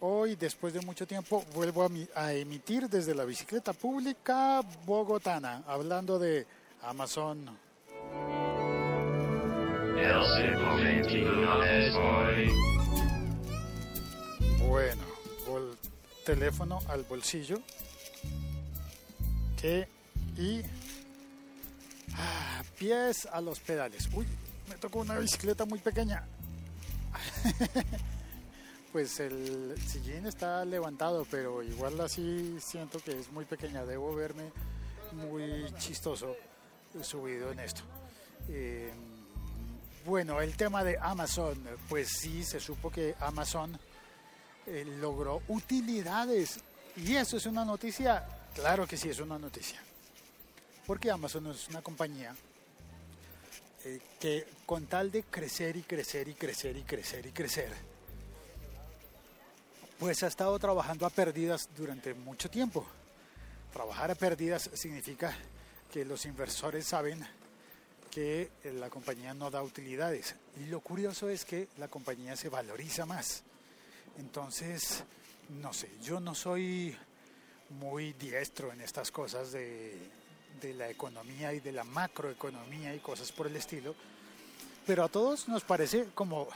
Hoy, después de mucho tiempo, vuelvo a, mi- a emitir desde la bicicleta pública bogotana, hablando de Amazon. Bueno, teléfono al bolsillo. Que y ah, pies a los pedales. Uy, me tocó una bicicleta muy pequeña. pues el sillín está levantado, pero igual así siento que es muy pequeña. Debo verme muy chistoso subido en esto. Eh, bueno, el tema de Amazon, pues sí, se supo que Amazon eh, logró utilidades. Y eso es una noticia, claro que sí es una noticia. Porque Amazon es una compañía eh, que con tal de crecer y crecer y crecer y crecer y crecer, pues ha estado trabajando a pérdidas durante mucho tiempo. Trabajar a pérdidas significa que los inversores saben que la compañía no da utilidades. Y lo curioso es que la compañía se valoriza más. Entonces, no sé, yo no soy muy diestro en estas cosas de, de la economía y de la macroeconomía y cosas por el estilo, pero a todos nos parece como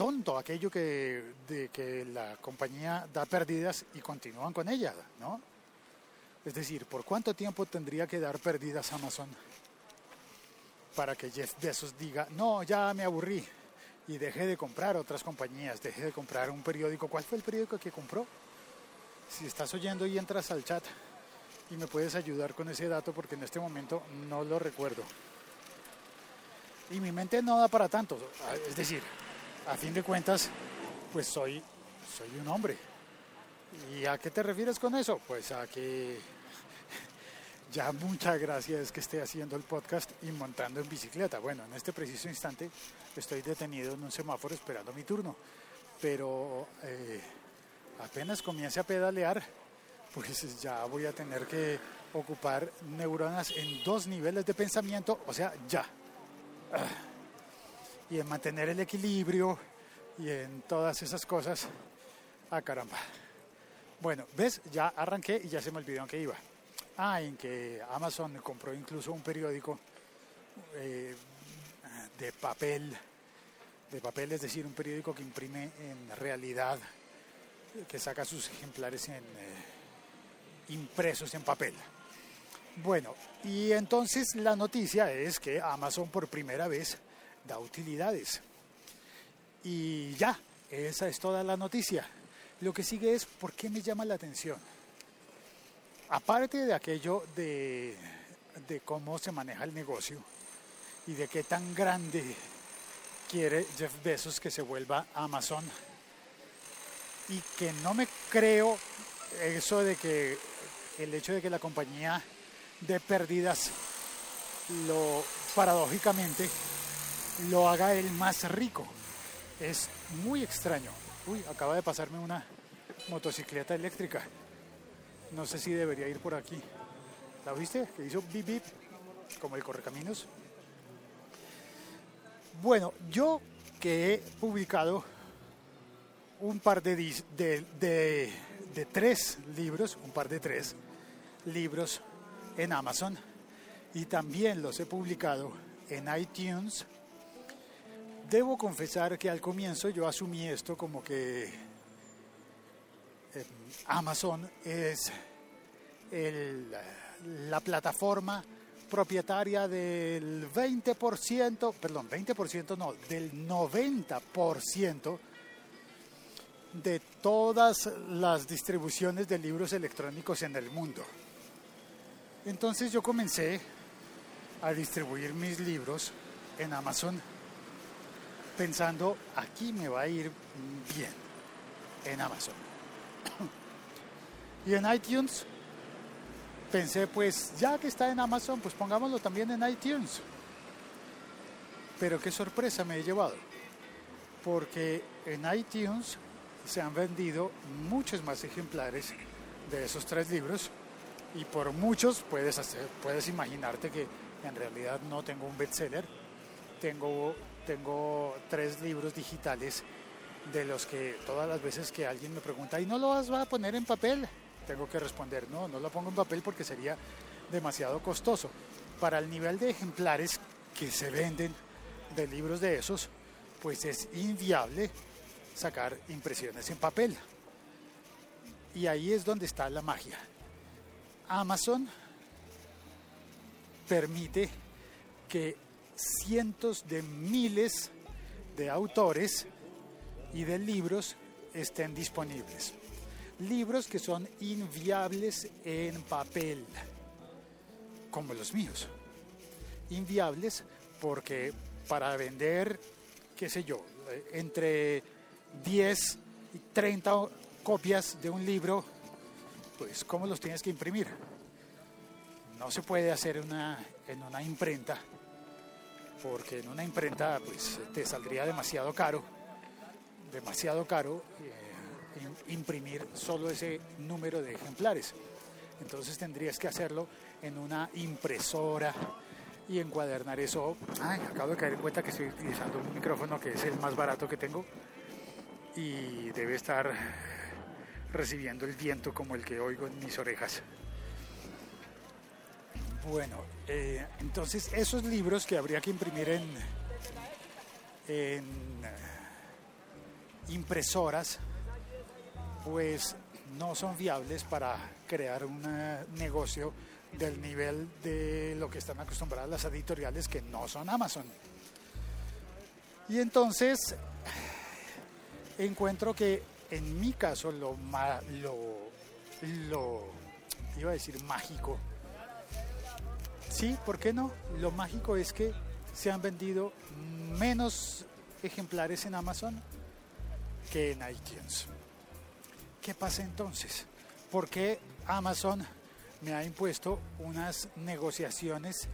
tonto aquello que, de que la compañía da pérdidas y continúan con ella, ¿no? Es decir, ¿por cuánto tiempo tendría que dar pérdidas Amazon para que Jeff Bezos diga, no, ya me aburrí y dejé de comprar otras compañías, dejé de comprar un periódico? ¿Cuál fue el periódico que compró? Si estás oyendo y entras al chat y me puedes ayudar con ese dato porque en este momento no lo recuerdo. Y mi mente no da para tanto, es decir, a fin de cuentas, pues soy, soy un hombre. ¿Y a qué te refieres con eso? Pues a que ya muchas gracias que esté haciendo el podcast y montando en bicicleta. Bueno, en este preciso instante estoy detenido en un semáforo esperando mi turno, pero eh, apenas comience a pedalear, pues ya voy a tener que ocupar neuronas en dos niveles de pensamiento, o sea, ya. Y en mantener el equilibrio y en todas esas cosas. Ah, caramba. Bueno, ves, ya arranqué y ya se me olvidó en qué iba. Ah, en que Amazon compró incluso un periódico eh, de papel, de papel, es decir, un periódico que imprime en realidad, que saca sus ejemplares en, eh, impresos en papel. Bueno, y entonces la noticia es que Amazon por primera vez da utilidades. Y ya, esa es toda la noticia. Lo que sigue es por qué me llama la atención. Aparte de aquello de, de cómo se maneja el negocio y de qué tan grande quiere Jeff Bezos que se vuelva Amazon y que no me creo eso de que el hecho de que la compañía de pérdidas lo paradójicamente lo haga el más rico. Es muy extraño. Uy, acaba de pasarme una motocicleta eléctrica. No sé si debería ir por aquí. ¿La viste? Que hizo bip bip, como el correcaminos. Bueno, yo que he publicado un par de, de, de, de tres libros, un par de tres libros en Amazon y también los he publicado en iTunes. Debo confesar que al comienzo yo asumí esto como que eh, Amazon es la plataforma propietaria del 20%, perdón, 20% no, del 90% de todas las distribuciones de libros electrónicos en el mundo. Entonces yo comencé a distribuir mis libros en Amazon pensando, aquí me va a ir bien en Amazon. Y en iTunes pensé, pues ya que está en Amazon, pues pongámoslo también en iTunes. Pero qué sorpresa me he llevado, porque en iTunes se han vendido muchos más ejemplares de esos tres libros y por muchos puedes, puedes imaginarte que en realidad no tengo un bestseller, tengo, tengo tres libros digitales de los que todas las veces que alguien me pregunta, ¿y no lo vas a poner en papel? Tengo que responder, no, no lo pongo en papel porque sería demasiado costoso. Para el nivel de ejemplares que se venden de libros de esos, pues es inviable sacar impresiones en papel. Y ahí es donde está la magia. Amazon permite que cientos de miles de autores y de libros estén disponibles. Libros que son inviables en papel, como los míos. Inviables porque para vender, qué sé yo, entre 10 y 30 copias de un libro, pues ¿cómo los tienes que imprimir? No se puede hacer una, en una imprenta, porque en una imprenta pues te saldría demasiado caro, demasiado caro eh, imprimir solo ese número de ejemplares. Entonces tendrías que hacerlo en una impresora y encuadernar eso. Ay, acabo de caer en cuenta que estoy utilizando un micrófono que es el más barato que tengo y debe estar recibiendo el viento como el que oigo en mis orejas. Bueno, eh, entonces esos libros que habría que imprimir en, eh, impresoras, pues no son viables para crear un eh, negocio del nivel de lo que están acostumbradas las editoriales que no son Amazon. Y entonces encuentro que en mi caso lo, lo, lo iba a decir mágico. Sí, ¿por qué no? Lo mágico es que se han vendido menos ejemplares en Amazon que en iTunes. ¿Qué pasa entonces? ¿Por qué Amazon me ha impuesto unas negociaciones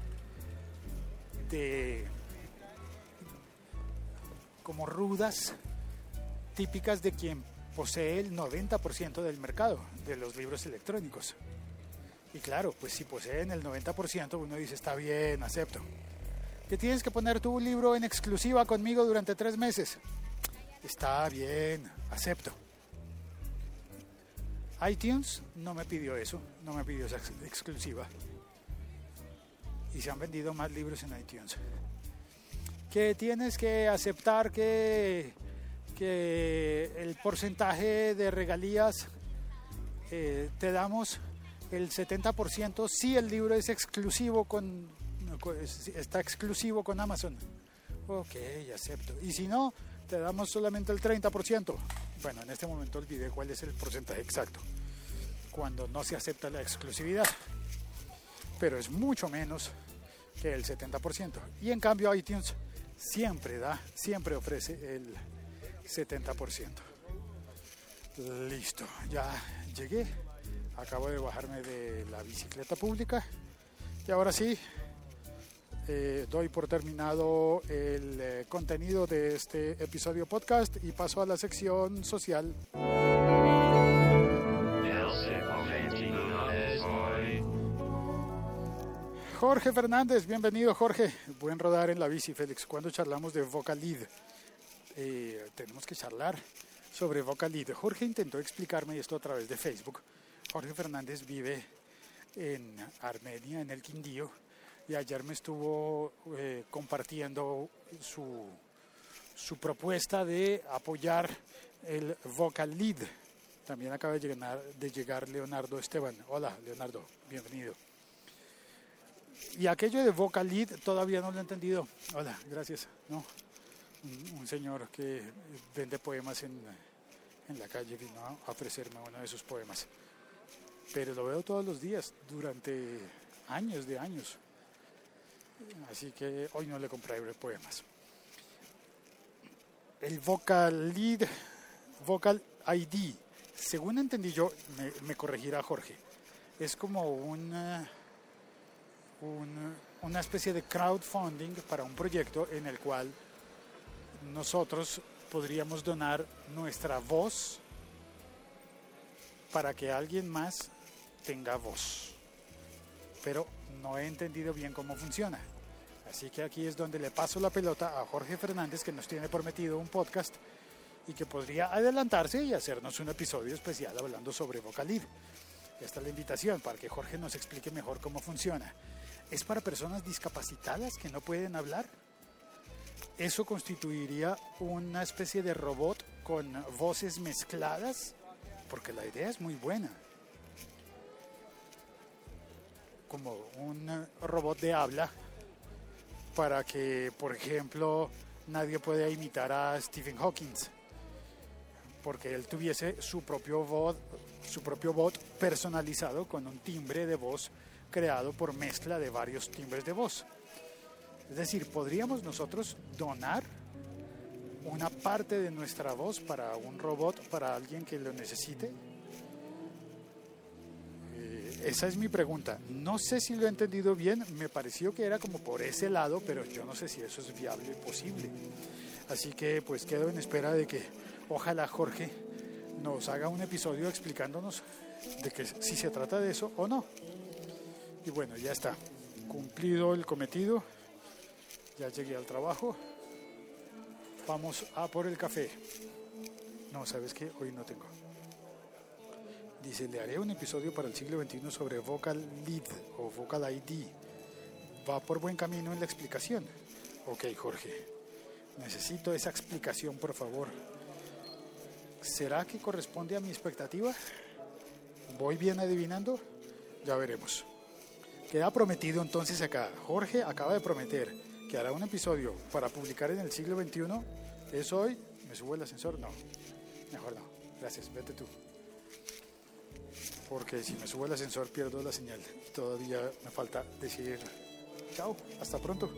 de como rudas típicas de quien posee el 90% del mercado de los libros electrónicos. Y claro, pues si poseen el 90%, uno dice, está bien, acepto. Que tienes que poner tu libro en exclusiva conmigo durante tres meses. Está bien, acepto. iTunes no me pidió eso, no me pidió esa exclusiva. Y se han vendido más libros en iTunes. Que tienes que aceptar que que el porcentaje de regalías eh, te damos el 70% si el libro es exclusivo con está exclusivo con Amazon. Ok, acepto. Y si no, te damos solamente el 30%. Bueno, en este momento olvidé cuál es el porcentaje exacto. Cuando no se acepta la exclusividad. Pero es mucho menos que el 70%. Y en cambio iTunes siempre da, siempre ofrece el 70%. Listo, ya llegué. Acabo de bajarme de la bicicleta pública. Y ahora sí, eh, doy por terminado el eh, contenido de este episodio podcast y paso a la sección social. Jorge Fernández, bienvenido Jorge. Buen rodar en la bici, Félix. Cuando charlamos de Vocalid, eh, tenemos que charlar sobre Vocalid. Jorge intentó explicarme esto a través de Facebook. Jorge Fernández vive en Armenia, en el Quindío, y ayer me estuvo eh, compartiendo su, su propuesta de apoyar el Vocalid. También acaba de llegar, Leonardo Esteban. Hola, Leonardo, bienvenido. Y aquello de Vocalid todavía no lo he entendido. Hola, gracias. No, un, señor que vende poemas en, en la calle vino a ofrecerme uno de sus poemas. Pero lo veo todos los días, durante años de años. Así que hoy no le compré poemas. El Vocal Lead, Vocal ID, según entendí yo, me, corregirá Jorge, es como un, una especie de crowdfunding para un proyecto en el cual nosotros podríamos donar nuestra voz para que alguien más tenga voz. Pero no he entendido bien cómo funciona. Así que aquí es donde le paso la pelota a Jorge Fernández, que nos tiene prometido un podcast, y que podría adelantarse y hacernos un episodio especial hablando sobre Vocalid. Esta es la invitación para que Jorge nos explique mejor cómo funciona. ¿Es para personas discapacitadas que no pueden hablar? ¿Eso constituiría una especie de robot con voces mezcladas? Porque la idea es muy buena. Como un robot de habla para que, por ejemplo, nadie pueda imitar a Stephen Hawking porque él tuviese su propio bot, su propio bot personalizado con un timbre de voz creado por mezcla de varios timbres de voz. Es decir, podríamos nosotros donar una parte de nuestra voz para un robot, para alguien que lo necesite. Esa es mi pregunta. No sé si lo he entendido bien, me pareció que era como por ese lado, pero yo no sé si eso es viable y posible. Así que pues quedo en espera de que Ojalá Jorge nos haga un episodio explicándonos de que si se trata de eso o no. Y bueno, ya está. Cumplido el cometido. Ya llegué al trabajo. Vamos a por el café. No, ¿sabes qué? Hoy no tengo. Dice, le haré un episodio para el siglo XXI sobre Vocal Lead o Vocal ID. Va por buen camino en la explicación. Ok, Jorge. Necesito esa explicación, por favor. ¿Será que corresponde a mi expectativa? ¿Voy bien adivinando? Ya veremos. Queda prometido entonces acá. Jorge acaba de prometer que hará un episodio para publicar en el siglo XXI. ¿Es hoy? ¿Me subo el ascensor? No. Mejor no. Gracias. Vete tú. Porque si me subo el ascensor pierdo la señal. Todavía me falta decir chao. Hasta pronto.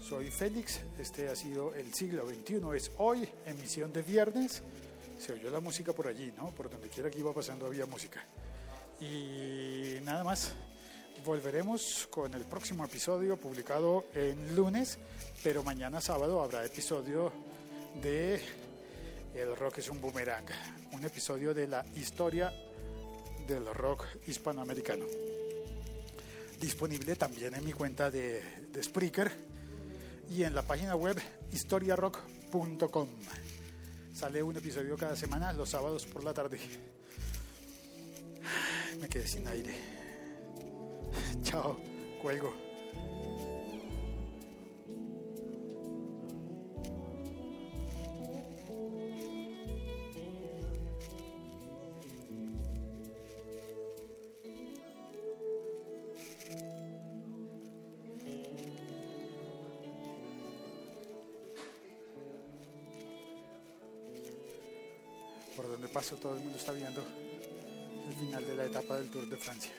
Soy Félix. Este ha sido el siglo XXI. Es hoy, emisión de viernes se oyó la música por allí, ¿no? Por donde quiera que iba pasando había música. Y nada más, volveremos con el próximo episodio publicado en lunes, pero mañana sábado habrá episodio de El rock es un boomerang, un episodio de la historia del rock hispanoamericano. Disponible también en mi cuenta de, de Spreaker y en la página web historiarock.com. Sale un episodio cada semana, los sábados por la tarde. Me quedé sin aire. Chao, cuelgo. Donde paso todo el mundo está viendo el final de la etapa del Tour de Francia.